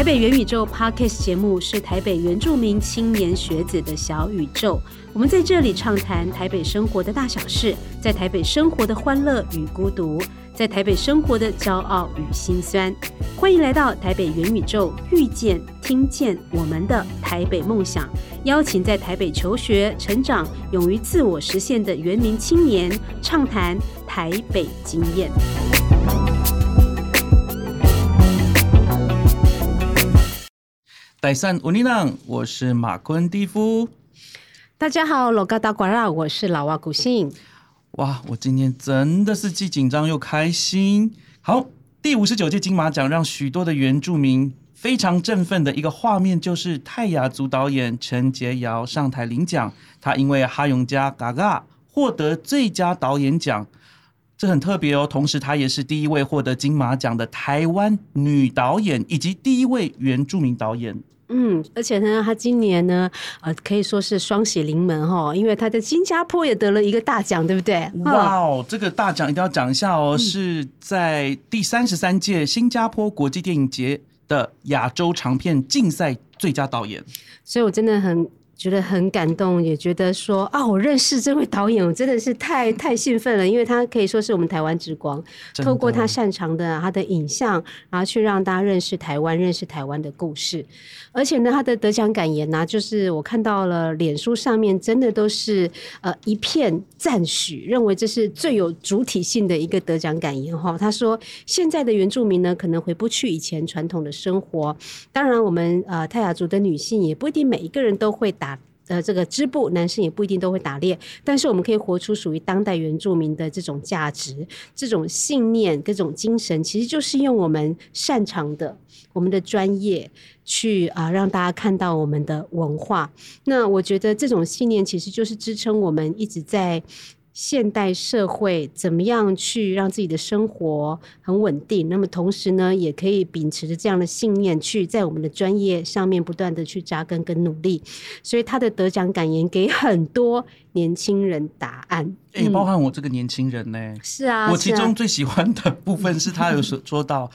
台北元宇宙 Podcast 节目是台北原住民青年学子的小宇宙。我们在这里畅谈台北生活的大小事，在台北生活的欢乐与孤独，在台北生活的骄傲与心酸。欢迎来到台北元宇宙，遇见、听见我们的台北梦想。邀请在台北求学、成长、勇于自我实现的原民青年，畅谈台北经验。代善乌尼朗，我是马昆蒂夫。大家好，罗嘎达瓜拉，我是老瓦古信。哇，我今天真的是既紧张又开心。好，第五十九届金马奖让许多的原住民非常振奋的一个画面，就是泰雅族导演陈洁瑶上台领奖。他因为《哈永家嘎嘎》获得最佳导演奖，这很特别哦。同时，她也是第一位获得金马奖的台湾女导演，以及第一位原住民导演。嗯，而且呢，他今年呢，呃，可以说是双喜临门哈，因为他在新加坡也得了一个大奖，对不对？哇哦，这个大奖一定要讲一下哦，是在第三十三届新加坡国际电影节的亚洲长片竞赛最佳导演。所以我真的很。觉得很感动，也觉得说啊，我认识这位导演，我真的是太太兴奋了，因为他可以说是我们台湾之光，透过他擅长的他的影像，然后去让大家认识台湾，认识台湾的故事。而且呢，他的得奖感言呢，就是我看到了脸书上面真的都是呃一片赞许，认为这是最有主体性的一个得奖感言哈。他说，现在的原住民呢，可能回不去以前传统的生活，当然我们呃泰雅族的女性也不一定每一个人都会打。呃，这个织布，男生也不一定都会打猎，但是我们可以活出属于当代原住民的这种价值、这种信念、各种精神，其实就是用我们擅长的、我们的专业去啊，让大家看到我们的文化。那我觉得这种信念其实就是支撑我们一直在。现代社会怎么样去让自己的生活很稳定？那么同时呢，也可以秉持着这样的信念，去在我们的专业上面不断的去扎根跟努力。所以他的得奖感言给很多年轻人答案，也包含我这个年轻人呢。是啊，我其中最喜欢的部分是他有说 说到，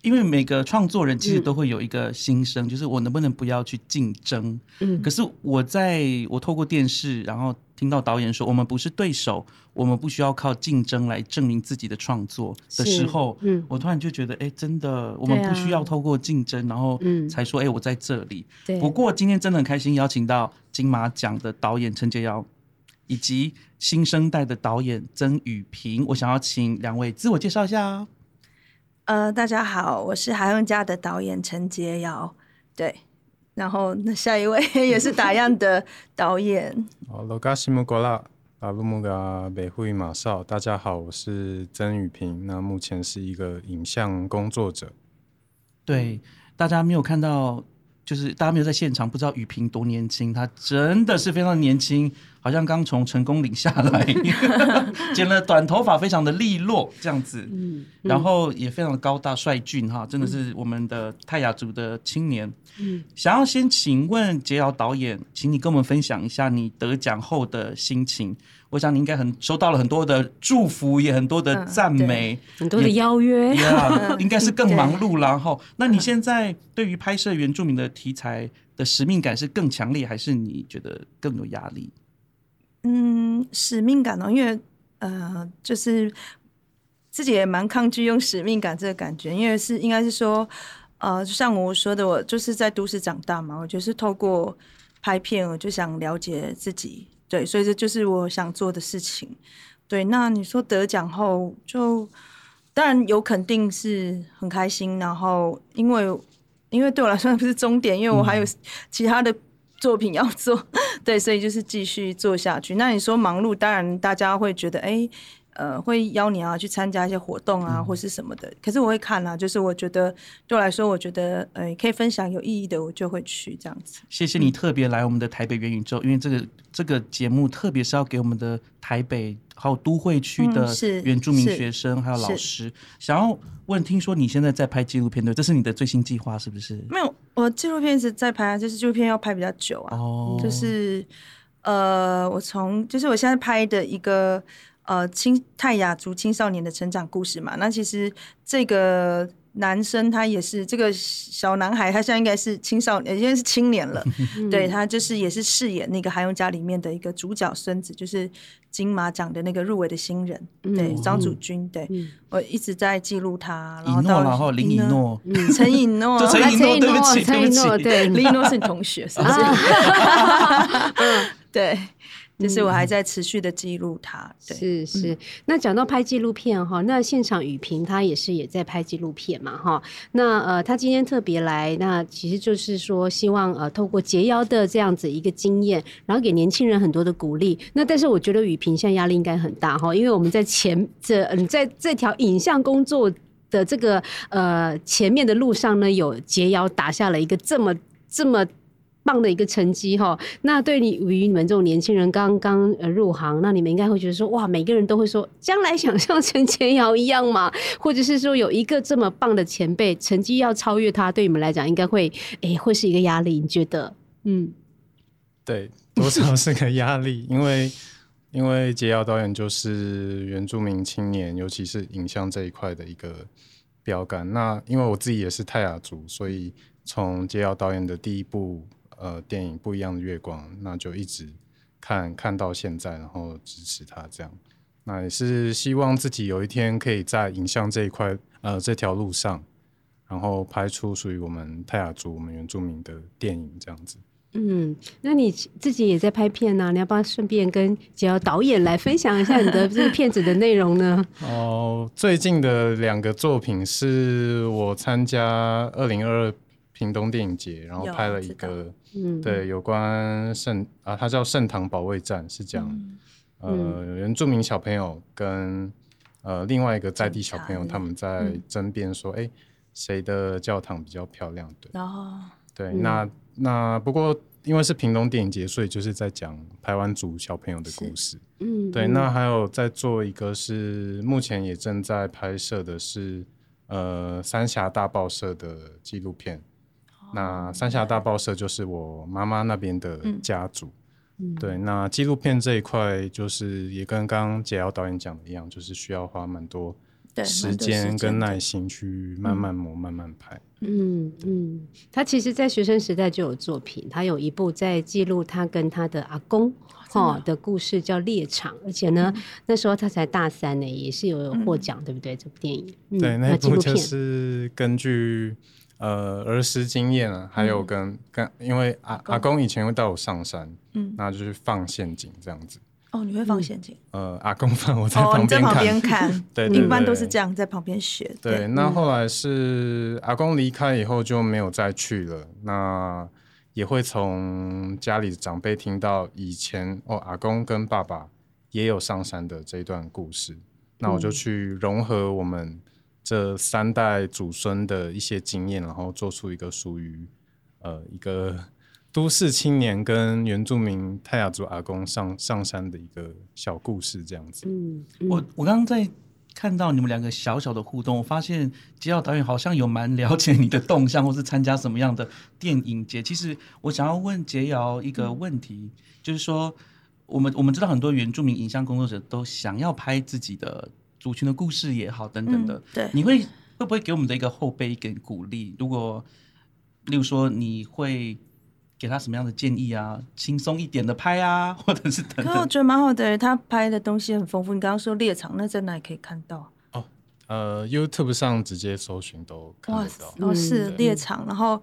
因为每个创作人其实都会有一个心声，就是我能不能不要去竞争？嗯，可是我在我透过电视，然后。听到导演说我们不是对手，我们不需要靠竞争来证明自己的创作的时候，嗯，我突然就觉得，哎，真的，我们不需要透过竞争，然后才说，哎，我在这里。对不过今天真的很开心，邀请到金马奖的导演陈杰瑶，以及新生代的导演曾雨平。我想要请两位自我介绍一下。呃，大家好，我是海用家的导演陈杰瑶。对。然后，那下一位 也是打样的导演。哦，罗嘎西木国拉阿布木嘎北户马少，大家好，我是曾雨平。那目前是一个影像工作者。对，大家没有看到。就是大家没有在现场，不知道雨萍多年轻，她真的是非常年轻，好像刚从成功岭下来，剪了短头发，非常的利落这样子，嗯，然后也非常的高大帅俊哈，真的是我们的泰雅族的青年。嗯，想要先请问杰瑶导演，请你跟我们分享一下你得奖后的心情。我想你应该很收到了很多的祝福，也很多的赞美，很多的邀约，应该是更忙碌然后，那你现在对于拍摄原住民的题材的使命感是更强烈，还是你觉得更有压力？嗯，使命感哦，因为呃，就是自己也蛮抗拒用使命感这个感觉，因为是应该是说，呃，就像我说的，我就是在都市长大嘛，我就是透过拍片，我就想了解自己。对，所以这就是我想做的事情。对，那你说得奖后，就当然有肯定是很开心。然后，因为因为对我来说不是终点，因为我还有其他的作品要做。对，所以就是继续做下去。那你说忙碌，当然大家会觉得，哎。呃，会邀你啊去参加一些活动啊，或是什么的。可是我会看啊，就是我觉得对我来说，我觉得呃可以分享有意义的，我就会去这样子。谢谢你特别来我们的台北元宇宙，因为这个这个节目特别是要给我们的台北还有都会区的原住民学生还有老师，想要问，听说你现在在拍纪录片对？这是你的最新计划是不是？没有，我纪录片是在拍，就是纪录片要拍比较久啊。哦，就是呃，我从就是我现在拍的一个。呃青泰雅族青少年的成长故事嘛。那其实这个。男生他也是这个小男孩，他现在应该是青少年，现在是青年了。对他就是也是饰演那个《韩永家》里面的一个主角孙子，就是金马奖的那个入围的新人。对张祖君，对我一直在记录他。然后到然后林以 诺，陈以诺，陈以诺，对不起，对不起，对，林以诺是你同学，是不是？对。就是我还在持续的记录它，是是。那讲到拍纪录片哈，那现场雨萍她也是也在拍纪录片嘛哈。那呃，她今天特别来，那其实就是说希望呃，透过节腰的这样子一个经验，然后给年轻人很多的鼓励。那但是我觉得雨萍现在压力应该很大哈，因为我们在前这嗯，在这条影像工作的这个呃前面的路上呢，有结腰打下了一个这么这么。棒的一个成绩哈，那对你与你们这种年轻人刚刚呃入行，那你们应该会觉得说哇，每个人都会说将来想像陈前瑶一样嘛，或者是说有一个这么棒的前辈，成绩要超越他，对你们来讲应该会诶会是一个压力，你觉得？嗯，对，多少是个压力，因为因为杰瑶导演就是原住民青年，尤其是影像这一块的一个标杆。那因为我自己也是泰雅族，所以从杰瑶导演的第一部。呃，电影不一样的月光，那就一直看看到现在，然后支持他这样。那也是希望自己有一天可以在影像这一块，呃，这条路上，然后拍出属于我们泰雅族、我们原住民的电影这样子。嗯，那你自己也在拍片呢？你要不要顺便跟几个导演来分享一下你的 这个片子的内容呢？哦，最近的两个作品是我参加二零二二。屏东电影节，然后拍了一个，对，有关圣啊，它叫圣堂保卫战，是讲呃原住民小朋友跟呃另外一个在地小朋友他们在争辩说，哎，谁的教堂比较漂亮？对，对，那那不过因为是屏东电影节，所以就是在讲台湾族小朋友的故事。嗯，对，那还有在做一个是目前也正在拍摄的是呃三峡大报社的纪录片。那三峡大报社就是我妈妈那边的家族，对。那纪录片这一块，就是也跟刚刚杰瑶导演讲的一样，就是需要花蛮多时间跟耐心去慢慢磨、慢慢拍。嗯嗯，他其实，在学生时代就有作品，他有一部在记录他跟他的阿公哈的故事，叫《猎场》，而且呢，那时候他才大三呢，也是有获奖，对不对？这部电影，对，那部就是根据。呃，儿时经验啊，还有跟跟，因为阿阿公以前会带我上山，嗯，那就是放陷阱这样子。哦，你会放陷阱？呃，阿公放，我在旁边看。看，对，一般都是这样，在旁边学。对，那后来是阿公离开以后就没有再去了。那也会从家里长辈听到以前哦，阿公跟爸爸也有上山的这一段故事。那我就去融合我们。这三代祖孙的一些经验，然后做出一个属于呃一个都市青年跟原住民泰雅族阿公上上山的一个小故事，这样子。嗯，我我刚刚在看到你们两个小小的互动，我发现吉奥导演好像有蛮了解你的动向，或是参加什么样的电影节。其实我想要问杰瑶一个问题，就是说，我们我们知道很多原住民影像工作者都想要拍自己的。族群的故事也好，等等的，对，你会会不会给我们的一个后辈一点鼓励？如果，例如说，你会给他什么样的建议啊？轻松一点的拍啊，或者是等等。我觉得蛮好的，他拍的东西很丰富。你刚刚说猎场，那在哪里可以看到？哦，呃，YouTube 上直接搜寻都看得到。哦，是猎场。然后，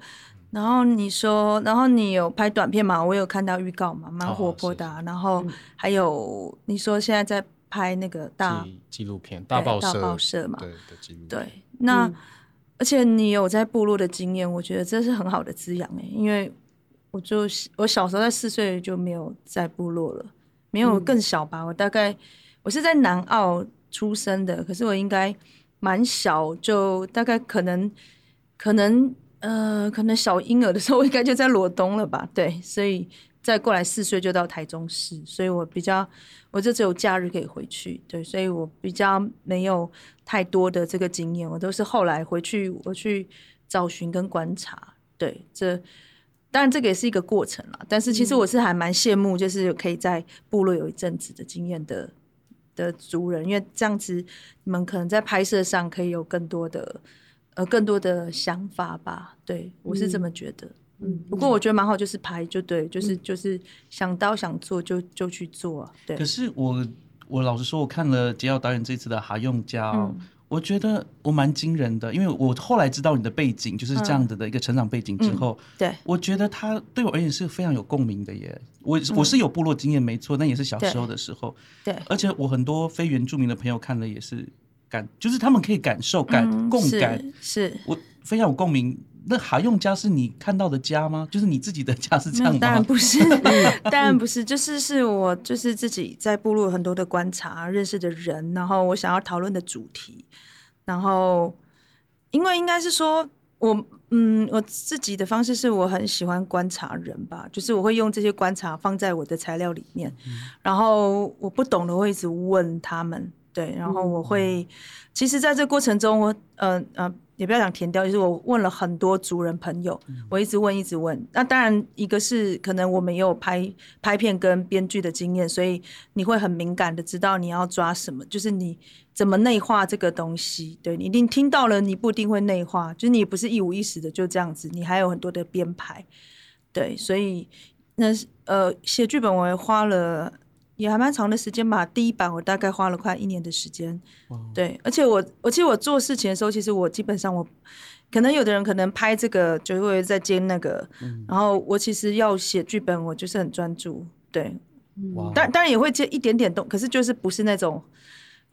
然后你说，然后你有拍短片嘛？我有看到预告嘛，蛮活泼的。然后还有你说现在在。拍那个大纪录片，大报社，大报社嘛，对的纪录。对，那而且你有在部落的经验，我觉得这是很好的滋养哎。因为我就我小时候在四岁就没有在部落了，没有更小吧？我大概我是在南澳出生的，可是我应该蛮小，就大概可能可能呃，可能小婴儿的时候，我应该就在罗东了吧？对，所以。再过来四岁就到台中市，所以我比较，我就只有假日可以回去，对，所以我比较没有太多的这个经验，我都是后来回去我去找寻跟观察，对，这当然这个也是一个过程啦，但是其实我是还蛮羡慕，就是可以在部落有一阵子的经验的的族人，因为这样子你们可能在拍摄上可以有更多的呃更多的想法吧。对我是这么觉得。嗯，不过我觉得蛮好，就是拍就对，就是就是想到想做就就去做。对。可是我我老实说，我看了杰奥导演这次的《哈用家》。我觉得我蛮惊人的，因为我后来知道你的背景就是这样子的一个成长背景之后，对，我觉得他对我而言是非常有共鸣的耶。我我是有部落经验没错，那也是小时候的时候，对，而且我很多非原住民的朋友看了也是感，就是他们可以感受感共感，是我非常有共鸣。那哈用家是你看到的家吗？就是你自己的家是这样吗？当然不是，当然不是，就是是我就是自己在部落很多的观察认识的人，然后我想要讨论的主题。然后，因为应该是说，我嗯，我自己的方式是我很喜欢观察人吧，就是我会用这些观察放在我的材料里面。然后我不懂的会一直问他们，对，然后我会，其实在这过程中，我呃呃。也不要讲填掉，就是我问了很多族人朋友，我一直问，一直问。那当然，一个是可能我们也有拍拍片跟编剧的经验，所以你会很敏感的知道你要抓什么，就是你怎么内化这个东西。对你一定听到了，你不一定会内化，就是你不是一五一十的就这样子，你还有很多的编排。对，所以那呃写剧本我也花了。也还蛮长的时间吧，第一版我大概花了快一年的时间，对，而且我，我其实我做事情的时候，其实我基本上我，可能有的人可能拍这个就会在接那个，然后我其实要写剧本，我就是很专注，对，当当然也会接一点点动，可是就是不是那种。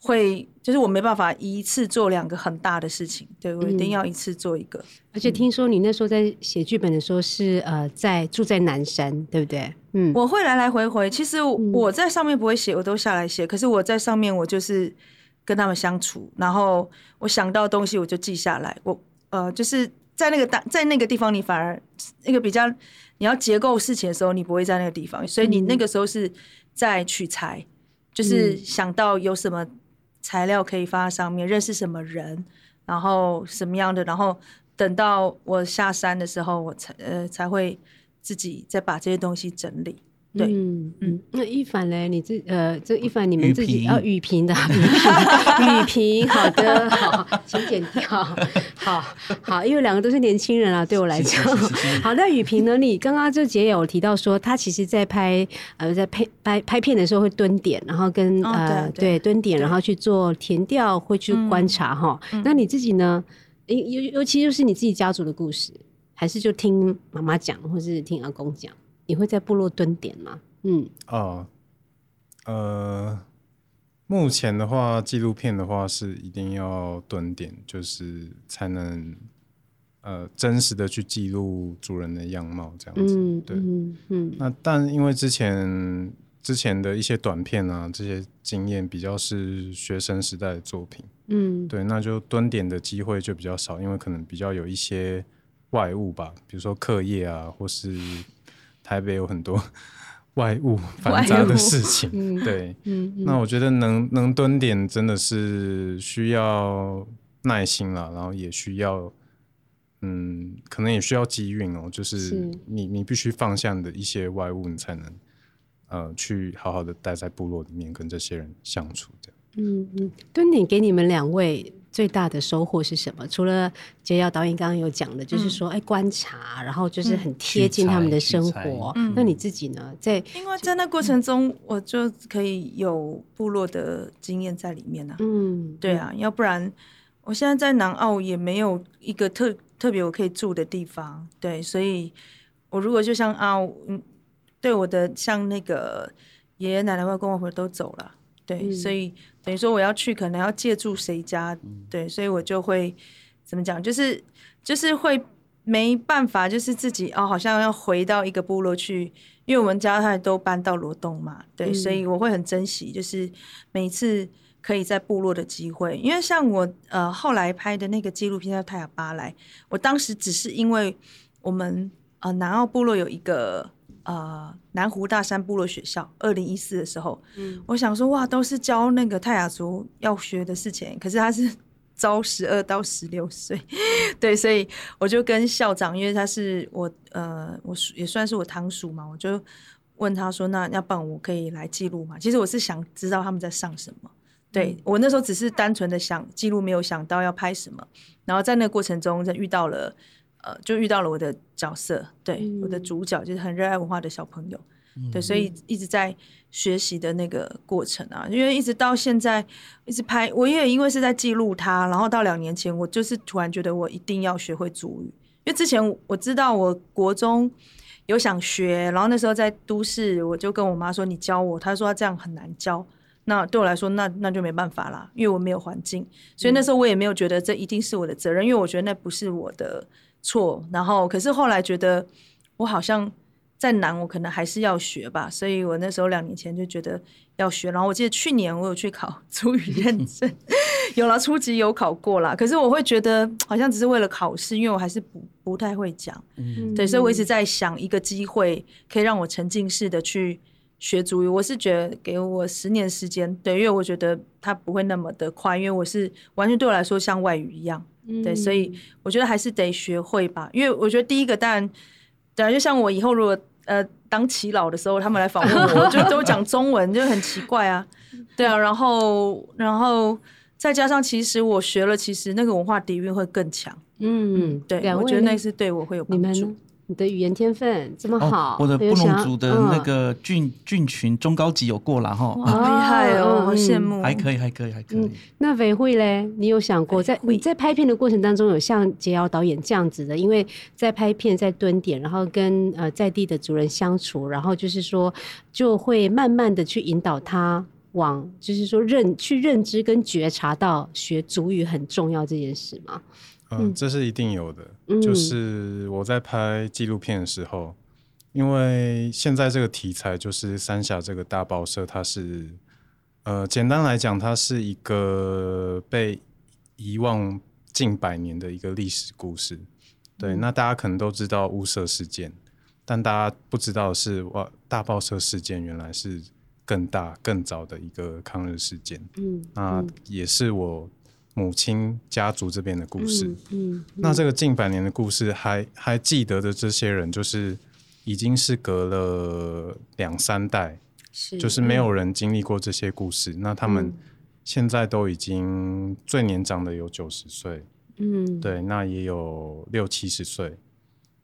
会就是我没办法一次做两个很大的事情，对我一定要一次做一个。而且听说你那时候在写剧本的时候是呃在住在南山，对不对？嗯，我会来来回回。其实我在上面不会写，我都下来写。可是我在上面，我就是跟他们相处，然后我想到东西我就记下来。我呃就是在那个大在那个地方，你反而那个比较你要结构事情的时候，你不会在那个地方，所以你那个时候是在取材，就是想到有什么。材料可以发在上面，认识什么人，然后什么样的，然后等到我下山的时候，我才呃才会自己再把这些东西整理。对，嗯嗯，那一凡嘞，你自呃，这一凡你们自己要雨萍的雨萍，好的，好，请剪掉，好好，因为两个都是年轻人啊，对我来讲，好。那雨萍呢？你刚刚就姐有提到说，她其实在拍呃，在拍拍拍片的时候会蹲点，然后跟呃对蹲点，然后去做填调，会去观察哈。那你自己呢？尤尤其就是你自己家族的故事，还是就听妈妈讲，或是听阿公讲？你会在部落蹲点吗？嗯，哦，呃，目前的话，纪录片的话是一定要蹲点，就是才能呃真实的去记录主人的样貌这样子。嗯对，嗯嗯。那但因为之前之前的一些短片啊，这些经验比较是学生时代的作品，嗯，对，那就蹲点的机会就比较少，因为可能比较有一些外物吧，比如说课业啊，或是。台北有很多 外物 繁杂的事情，对，那我觉得能能蹲点真的是需要耐心了，然后也需要，嗯，可能也需要机运哦，就是你你必须放下的一些外物，你才能呃去好好的待在部落里面跟这些人相处这样。嗯嗯，蹲点给你们两位。最大的收获是什么？除了杰耀导演刚刚有讲的，就是说，哎，观察，然后就是很贴近他们的生活。那你自己呢？在因为在那过程中，我就可以有部落的经验在里面呢。嗯，对啊，要不然我现在在南澳也没有一个特特别我可以住的地方。对，所以我如果就像啊，嗯，对我的像那个爷爷奶奶、外公外婆都走了。对，所以等于说我要去，可能要借住谁家？对，所以我就会怎么讲？就是就是会没办法，就是自己哦，好像要回到一个部落去，因为我们家他都搬到罗东嘛。对，所以我会很珍惜，就是每次可以在部落的机会。因为像我呃后来拍的那个纪录片叫《泰雅巴莱》，我当时只是因为我们呃南澳部落有一个。呃，南湖大山部落学校，二零一四的时候，嗯，我想说，哇，都是教那个泰雅族要学的事情，可是他是 招十二到十六岁，对，所以我就跟校长，因为他是我，呃，我也算是我堂叔嘛，我就问他说，那要不然我可以来记录嘛？其实我是想知道他们在上什么，对我那时候只是单纯的想记录，没有想到要拍什么。然后在那个过程中，就遇到了呃，就遇到了我的角色，对我的主角就是很热爱文化的小朋友。对，所以一直在学习的那个过程啊，因为一直到现在一直拍，我也因为是在记录他，然后到两年前，我就是突然觉得我一定要学会主语，因为之前我知道我国中有想学，然后那时候在都市，我就跟我妈说你教我，她说这样很难教，那对我来说那那就没办法啦，因为我没有环境，所以那时候我也没有觉得这一定是我的责任，因为我觉得那不是我的错，然后可是后来觉得我好像。再难，我可能还是要学吧。所以我那时候两年前就觉得要学。然后我记得去年我有去考 主语认证，有了初级有考过了。可是我会觉得好像只是为了考试，因为我还是不不太会讲。嗯对，所以我一直在想一个机会可以让我沉浸式的去学主语。我是觉得给我十年时间，对，因为我觉得它不会那么的快，因为我是完全对我来说像外语一样。对，所以我觉得还是得学会吧。因为我觉得第一个当然。对啊，就像我以后如果呃当耆老的时候，他们来访问我，就都讲中文，就很奇怪啊。对啊，然后然后再加上，其实我学了，其实那个文化底蕴会更强。嗯，对，我觉得那是对我会有帮助。你的语言天分这么好，我的布隆族的那个菌菌群中高级有过了哈，厉害哦，好羡慕，还可以，还可以，还可以。那维慧嘞，你有想过在你在拍片的过程当中，有像杰瑶导演这样子的？因为在拍片，在蹲点，然后跟呃在地的族人相处，然后就是说，就会慢慢的去引导他往，就是说认去认知跟觉察到学族语很重要这件事吗？嗯，这是一定有的。就是我在拍纪录片的时候，因为现在这个题材就是三峡这个大报社，它是呃，简单来讲，它是一个被遗忘近百年的一个历史故事。对，那大家可能都知道乌社事件，但大家不知道是，哇，大报社事件原来是更大、更早的一个抗日事件。嗯，那也是我。母亲家族这边的故事，嗯，那这个近百年的故事，还还记得的这些人，就是已经是隔了两三代，是，就是没有人经历过这些故事。那他们现在都已经最年长的有九十岁，嗯，对，那也有六七十岁。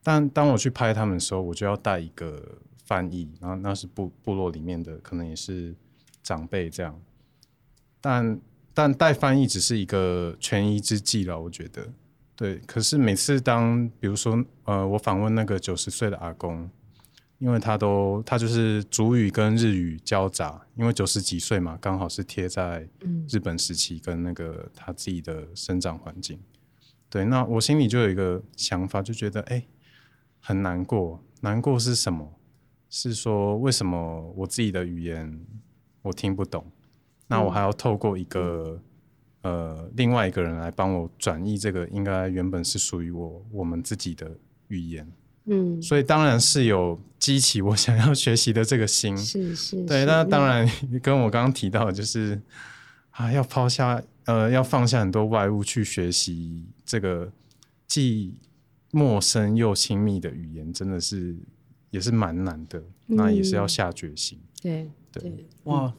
但当我去拍他们的时候，我就要带一个翻译，然后那是部部落里面的，可能也是长辈这样，但。但代翻译只是一个权宜之计了，我觉得，对。可是每次当比如说，呃，我访问那个九十岁的阿公，因为他都他就是主语跟日语交杂，因为九十几岁嘛，刚好是贴在日本时期跟那个他自己的生长环境。对，那我心里就有一个想法，就觉得哎，很难过。难过是什么？是说为什么我自己的语言我听不懂？那我还要透过一个呃另外一个人来帮我转译这个应该原本是属于我我们自己的语言，嗯，所以当然是有激起我想要学习的这个心，是是，对，那当然跟我刚刚提到的就是啊要抛下呃要放下很多外物去学习这个既陌生又亲密的语言，真的是也是蛮难的，那也是要下决心，对对哇。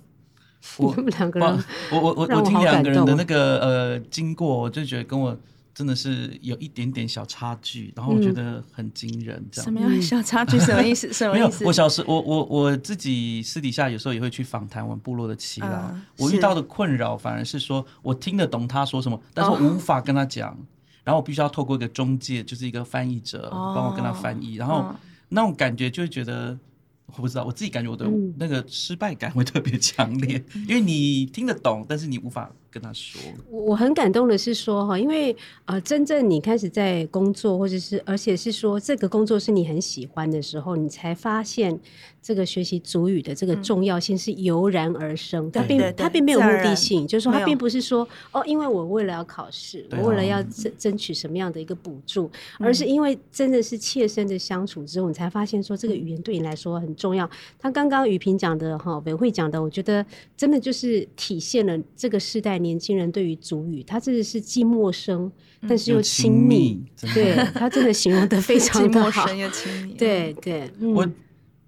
我们两个人，我我我我听两个人的那个呃经过，我就觉得跟我真的是有一点点小差距，然后我觉得很惊人。这样什么样小差距？什么意思？什么意思？我小时我我我自己私底下有时候也会去访谈我们部落的耆老，我遇到的困扰反而是说我听得懂他说什么，但是我无法跟他讲，然后我必须要透过一个中介，就是一个翻译者帮我跟他翻译，然后那种感觉就会觉得。我不知道，我自己感觉我的那个失败感会特别强烈，因为你听得懂，但是你无法。跟他说，我很感动的是说哈，因为呃，真正你开始在工作，或者是而且是说这个工作是你很喜欢的时候，你才发现这个学习主语的这个重要性是油然而生。它并它并没有目的性，就是说它并不是说哦，因为我为了要考试，我为了要争争取什么样的一个补助，而是因为真的是切身的相处之后，你才发现说这个语言对你来说很重要。他刚刚雨萍讲的哈，委会讲的，我觉得真的就是体现了这个世代。年轻人对于主语，他真的是既陌生，但是 又亲密。对他真的形容的非常的好，又亲密。对对，我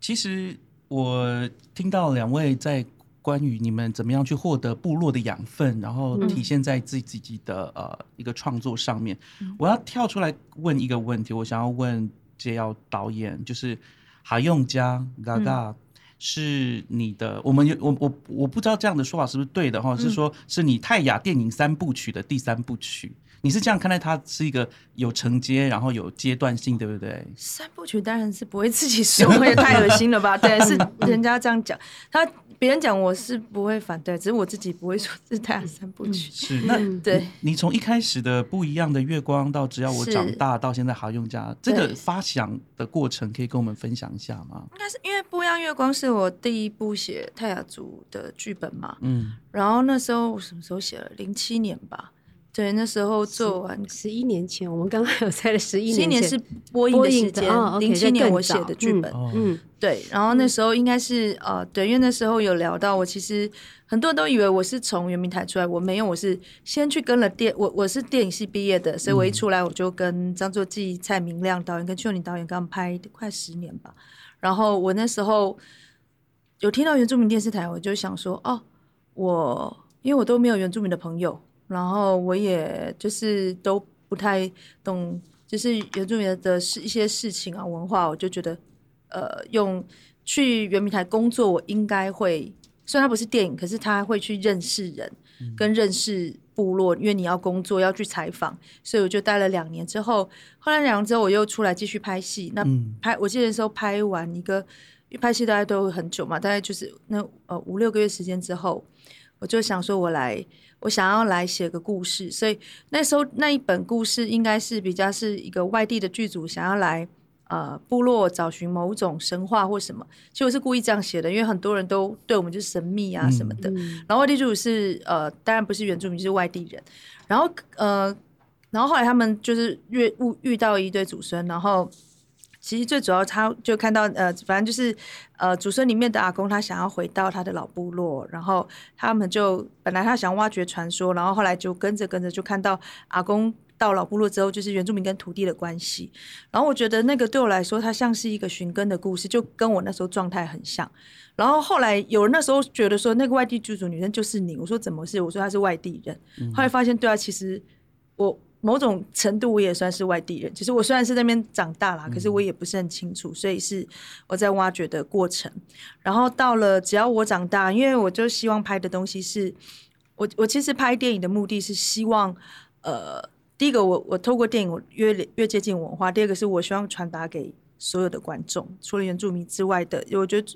其实我听到两位在关于你们怎么样去获得部落的养分，然后体现在自己自己的呃一个创作上面。我要跳出来问一个问题，我想要问杰耀导演，就是哈用家嘎嘎是你的，我们有我我我不知道这样的说法是不是对的哈，是说是你泰雅电影三部曲的第三部曲。你是这样看待它是一个有承接，然后有阶段性，对不对？三部曲当然是不会自己说，也太恶心了吧？对，是人家这样讲，他别人讲我是不会反对，只是我自己不会说是太阳三部曲。是那对，你从一开始的不一样的月光到只要我长大到现在好用家，这个发想的过程可以跟我们分享一下吗？应该是因为不一样月光是我第一部写泰雅族的剧本嘛，嗯，然后那时候什么时候写了？零七年吧。对，那时候做完十一年前，我们刚刚有在了十一年前是播映的时间，零七年我写的剧本，嗯，对，然后那时候应该是呃，对，因为那时候有聊到我，其实很多人都以为我是从圆明台出来，我没有，我是先去跟了电，我我是电影系毕业的，所以我一出来我就跟张作骥、蔡明亮导演跟邱宁导演刚拍快十年吧，然后我那时候有听到原住民电视台，我就想说，哦，我因为我都没有原住民的朋友。然后我也就是都不太懂，就是原住民的事一些事情啊文化，我就觉得，呃，用去圆明台工作，我应该会，虽然它不是电影，可是他会去认识人，跟认识部落，因为你要工作要去采访，所以我就待了两年之后，后来两年之后我又出来继续拍戏，那拍我记得时候拍完一个，拍戏大家都很久嘛，大概就是那呃五六个月时间之后，我就想说我来。我想要来写个故事，所以那时候那一本故事应该是比较是一个外地的剧组想要来呃部落找寻某种神话或什么，其实我是故意这样写的，因为很多人都对我们就是神秘啊什么的。然后外地剧组是呃当然不是原住民，就是外地人。然后呃然后后来他们就是遇遇遇到一对祖孙，然后。其实最主要，他就看到呃，反正就是呃，祖孙里面的阿公，他想要回到他的老部落，然后他们就本来他想挖掘传说，然后后来就跟着跟着就看到阿公到老部落之后，就是原住民跟土地的关系。然后我觉得那个对我来说，它像是一个寻根的故事，就跟我那时候状态很像。然后后来有人那时候觉得说，那个外地剧组女生就是你，我说怎么是？我说她是外地人。后来发现对啊，其实我。某种程度我也算是外地人，其实我虽然是那边长大了，可是我也不是很清楚，所以是我在挖掘的过程。然后到了只要我长大，因为我就希望拍的东西是，我我其实拍电影的目的是希望，呃，第一个我我透过电影我越越接近文化，第二个是我希望传达给所有的观众，除了原住民之外的，我觉得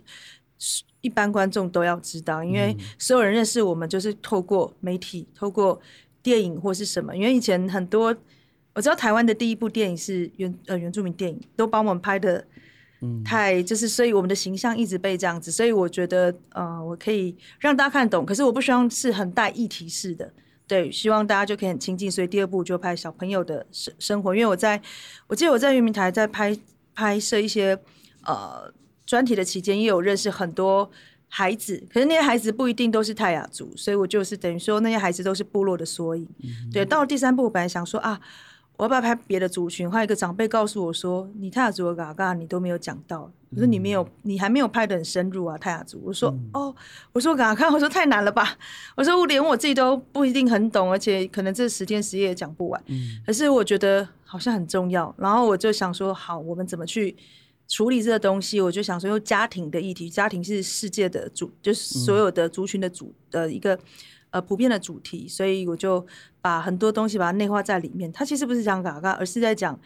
一般观众都要知道，因为所有人认识我们就是透过媒体，透过。电影或是什么？因为以前很多我知道台湾的第一部电影是原呃原住民电影，都帮我们拍的，嗯太就是，所以我们的形象一直被这样子。所以我觉得呃，我可以让大家看懂，可是我不希望是很带议题式的，对，希望大家就可以很亲近。所以第二部就拍小朋友的生生活，因为我在我记得我在圆明台在拍拍摄一些呃专题的期间，也有认识很多。孩子，可是那些孩子不一定都是泰雅族，所以我就是等于说那些孩子都是部落的缩影。对，到了第三步，我本来想说啊，我要不要拍别的族群？还有一个长辈告诉我说，你泰雅族的嘎嘎你都没有讲到，我说你没有，你还没有拍的很深入啊，泰雅族。我说哦，我说嘎嘎，我说太难了吧？我说我连我自己都不一定很懂，而且可能这十天十夜也讲不完。可是我觉得好像很重要，然后我就想说，好，我们怎么去？处理这个东西，我就想说用家庭的议题，家庭是世界的主，就是所有的族群的主的一个呃普遍的主题，所以我就把很多东西把它内化在里面。它其实不是讲嘎嘎，而是在讲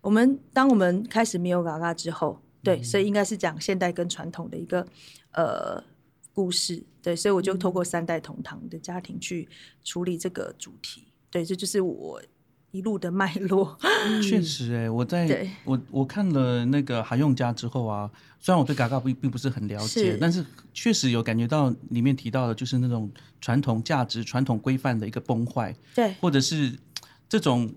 我们当我们开始没有嘎嘎之后，对，所以应该是讲现代跟传统的一个呃故事，对，所以我就透过三代同堂的家庭去处理这个主题，对，这就是我。一路的脉络，确实哎，我在我我看了那个韩用家之后啊，虽然我对嘎嘎并并不是很了解，但是确实有感觉到里面提到的，就是那种传统价值、传统规范的一个崩坏，对，或者是这种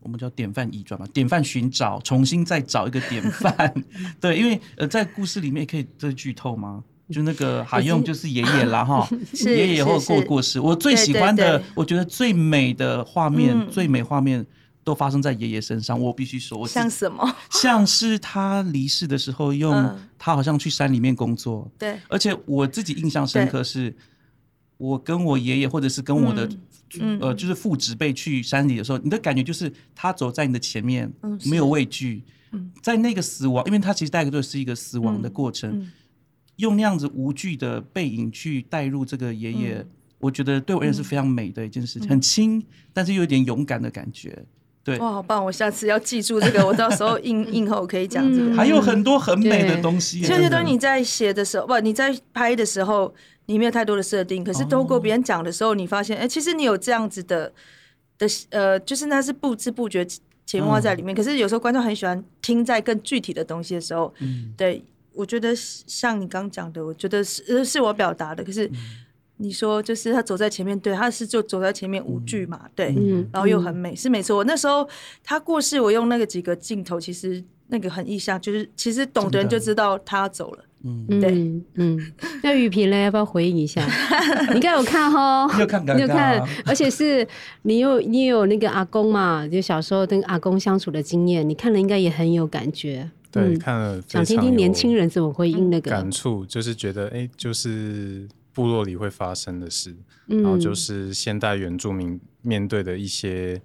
我们叫典范移转嘛，典范寻找，重新再找一个典范，对，因为呃，在故事里面可以这剧透吗？就那个海用就是爷爷啦哈，爷爷后过过世。我最喜欢的，我觉得最美的画面，最美画面，都发生在爷爷身上。我必须说，我像什么？像是他离世的时候，用他好像去山里面工作。对，而且我自己印象深刻是，我跟我爷爷或者是跟我的呃，就是父子辈去山里的时候，你的感觉就是他走在你的前面，没有畏惧。在那个死亡，因为他其实带的是一个死亡的过程，用那样子无惧的背影去带入这个爷爷。我觉得对我而言是非常美的一件事情，很轻，但是又有点勇敢的感觉。对，哇，好棒！我下次要记住这个，我到时候印印 后可以讲这个。还有很多很美的东西。这些东西你在写的时候，不，你在拍的时候，你没有太多的设定，可是透过别人讲的时候，你发现，哎，其实你有这样子的的，呃，就是那是不知不觉潜化在里面。可是有时候观众很喜欢听在更具体的东西的时候，嗯，对我觉得像你刚讲的，我觉得是是我表达的，可是。你说就是他走在前面，对，他是就走在前面无惧嘛，对，然后又很美，是没错。我那时候他过世，我用那个几个镜头，其实那个很意象，就是其实懂的人就知道他走了。嗯，对，嗯。那雨萍呢？要不要回应一下？你应该有看 哈，有看，有看，而且是你有你有那个阿公嘛，就小时候跟阿公相处的经验，你看了应该也很有感觉。对，看了想听听年轻人怎么回应那个。感触，就是觉得哎，就是。部落里会发生的事，然后就是现代原住民面对的一些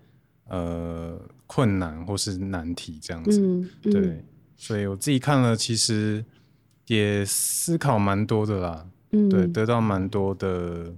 呃困难或是难题这样子，对，所以我自己看了，其实也思考蛮多的啦，对，得到蛮多的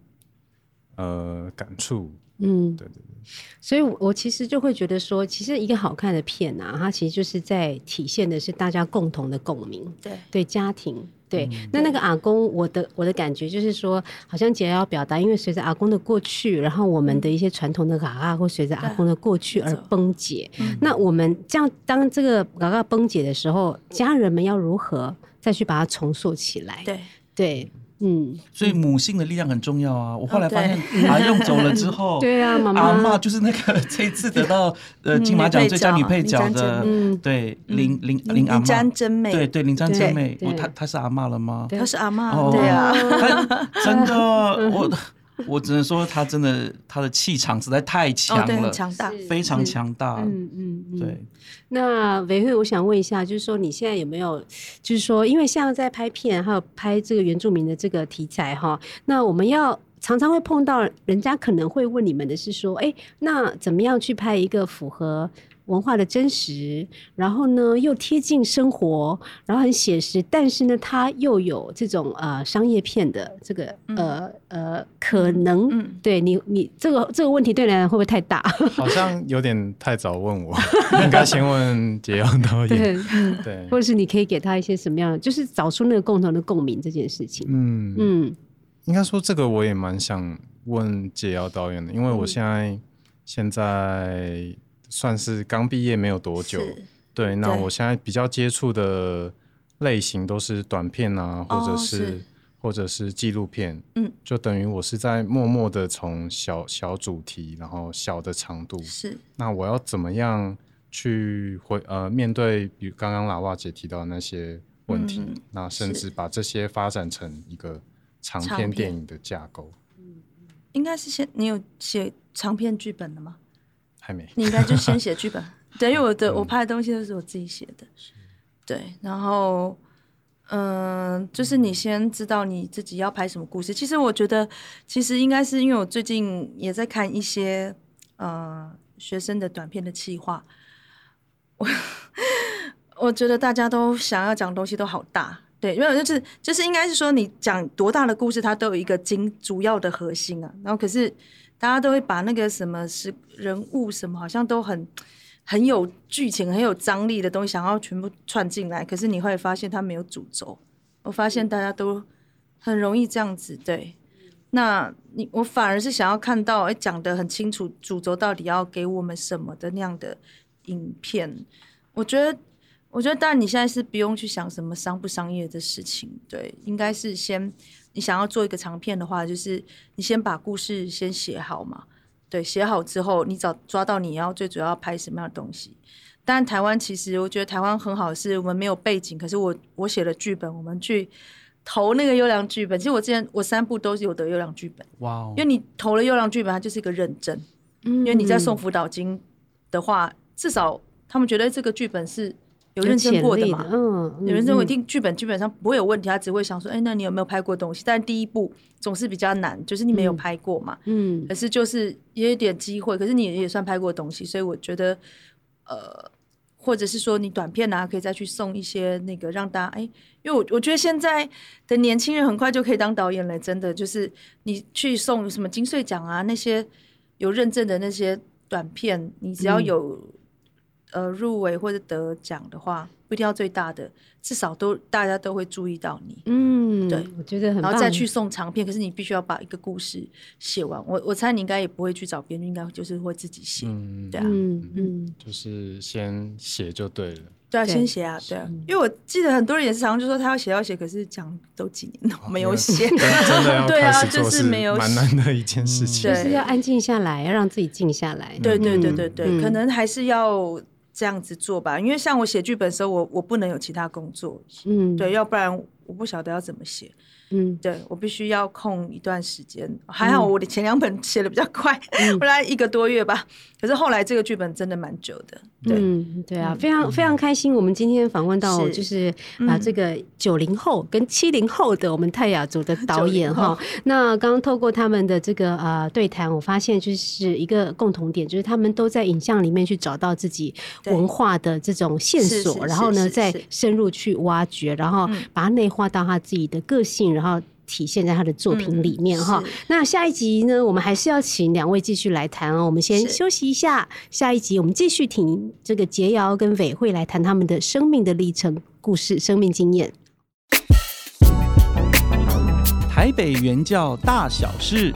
呃感触，嗯，对对对，所以我其实就会觉得说，其实一个好看的片啊，它其实就是在体现的是大家共同的共鸣，对对，家庭。对，那那个阿公，我的我的感觉就是说，好像姐要表达，因为随着阿公的过去，然后我们的一些传统的嘎嘎会随着阿公的过去而崩解。那我们这样当这个嘎嘎崩解的时候，家人们要如何再去把它重塑起来？对对。嗯，所以母性的力量很重要啊！我后来发现，阿 用走了之后，对啊，妈妈。就是那个 这次得到呃金马奖最佳女配角的，对林林林阿妈真美，对对林詹真美，我她她是阿妈了吗？她是阿妈，对啊，真的我。我只能说，他真的，他的气场实在太强了，强大，非常强大。嗯嗯，对。那维慧，我想问一下，就是说你现在有没有，就是说，因为像在拍片，还有拍这个原住民的这个题材哈，那我们要常常会碰到，人家可能会问你们的是说，哎，那怎么样去拍一个符合？文化的真实，然后呢又贴近生活，然后很写实，但是呢它又有这种呃商业片的这个呃呃可能，对你你这个这个问题对你来讲会不会太大？好像有点太早问我，应该先问杰阳导演，对，或者是你可以给他一些什么样的，就是找出那个共同的共鸣这件事情。嗯。嗯，应该说这个我也蛮想问杰瑶导演的，因为我现在现在。算是刚毕业没有多久，对。那我现在比较接触的类型都是短片啊，或者是或者是纪录片，嗯，就等于我是在默默的从小小主题，然后小的长度，是。那我要怎么样去回呃面对，比如刚刚喇娃姐提到的那些问题，那甚至把这些发展成一个长篇电影的架构？嗯，应该是先你有写长篇剧本的吗？还没，你应该就先写剧本。对，因为我的我拍的东西都是我自己写的。对，然后，嗯，就是你先知道你自己要拍什么故事。其实我觉得，其实应该是因为我最近也在看一些呃学生的短片的企划。我我觉得大家都想要讲东西都好大，对，因为就是就是应该是说你讲多大的故事，它都有一个经主要的核心啊。然后可是。大家都会把那个什么是人物什么，好像都很很有剧情、很有张力的东西，想要全部串进来。可是你会发现它没有主轴。我发现大家都很容易这样子，对。那你我反而是想要看到，哎，讲的很清楚，主轴到底要给我们什么的那样的影片。我觉得，我觉得，当然你现在是不用去想什么商不商业的事情，对，应该是先。你想要做一个长片的话，就是你先把故事先写好嘛。对，写好之后，你找抓到你要最主要拍什么样的东西。但台湾其实我觉得台湾很好，是我们没有背景，可是我我写了剧本，我们去投那个优良剧本。其实我之前我三部都是有得优良剧本。哇！因为你投了优良剧本，它就是一个认证。嗯。因为你在送辅导金的话，至少他们觉得这个剧本是有认真过的嘛。嗯，有认真过，听剧本基本上不会有问题，他只会想说，哎，那你有没有拍过东西？但第一步总是比较难，就是你没有拍过嘛。嗯，可是就是也有点机会，可是你也算拍过东西，所以我觉得，呃。或者是说你短片啊，可以再去送一些那个让大家哎，因为我我觉得现在的年轻人很快就可以当导演了，真的就是你去送什么金穗奖啊那些有认证的那些短片，你只要有呃入围或者得奖的话。不一定要最大的，至少都大家都会注意到你。嗯，对，我觉得很。然后再去送长片，可是你必须要把一个故事写完。我我猜你应该也不会去找编剧，应该就是会自己写。嗯，对啊，嗯嗯，就是先写就对了。对啊，先写啊，对啊。因为我记得很多人也是常常就说他要写要写，可是讲都几年了没有写。对啊，就是没有，蛮难的一件事情。就是要安静下来，要让自己静下来。对对对对对，可能还是要。这样子做吧，因为像我写剧本的时候，我我不能有其他工作，嗯，对，要不然我不晓得要怎么写。嗯，对我必须要空一段时间，还好我的前两本写的比较快，后来一个多月吧。可是后来这个剧本真的蛮久的。对嗯，对啊，非常非常开心。我们今天访问到就是啊，这个九零后跟七零后的我们泰雅族的 导演哈。那刚刚透过他们的这个呃对谈，我发现就是一个共同点，就是他们都在影像里面去找到自己文化的这种线索，然后呢再深入去挖掘，然后把它内化到他自己的个性。然后体现在他的作品里面哈。那下一集呢，我们还是要请两位继续来谈哦。我们先休息一下，下一集我们继续听这个杰瑶跟伟慧来谈他们的生命的历程故事、生命经验。台北原教大小事，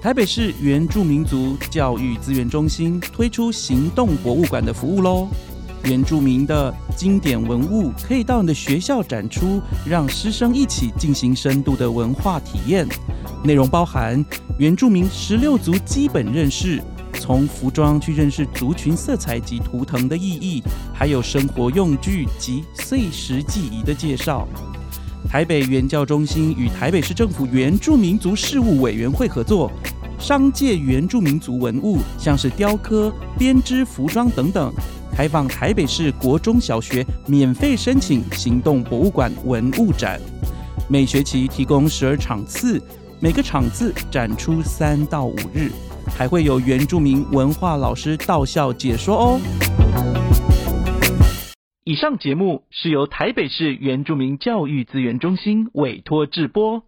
台北市原住民族教育资源中心推出行动博物馆的服务喽。原住民的经典文物可以到你的学校展出，让师生一起进行深度的文化体验。内容包含原住民十六族基本认识，从服装去认识族群色彩及图腾的意义，还有生活用具及碎石记忆的介绍。台北原教中心与台北市政府原住民族事务委员会合作，商界原住民族文物，像是雕刻、编织、服装等等。开放台北市国中小学免费申请行动博物馆文物展，每学期提供十二场次，每个场次展出三到五日，还会有原住民文化老师到校解说哦。以上节目是由台北市原住民教育资源中心委托制播。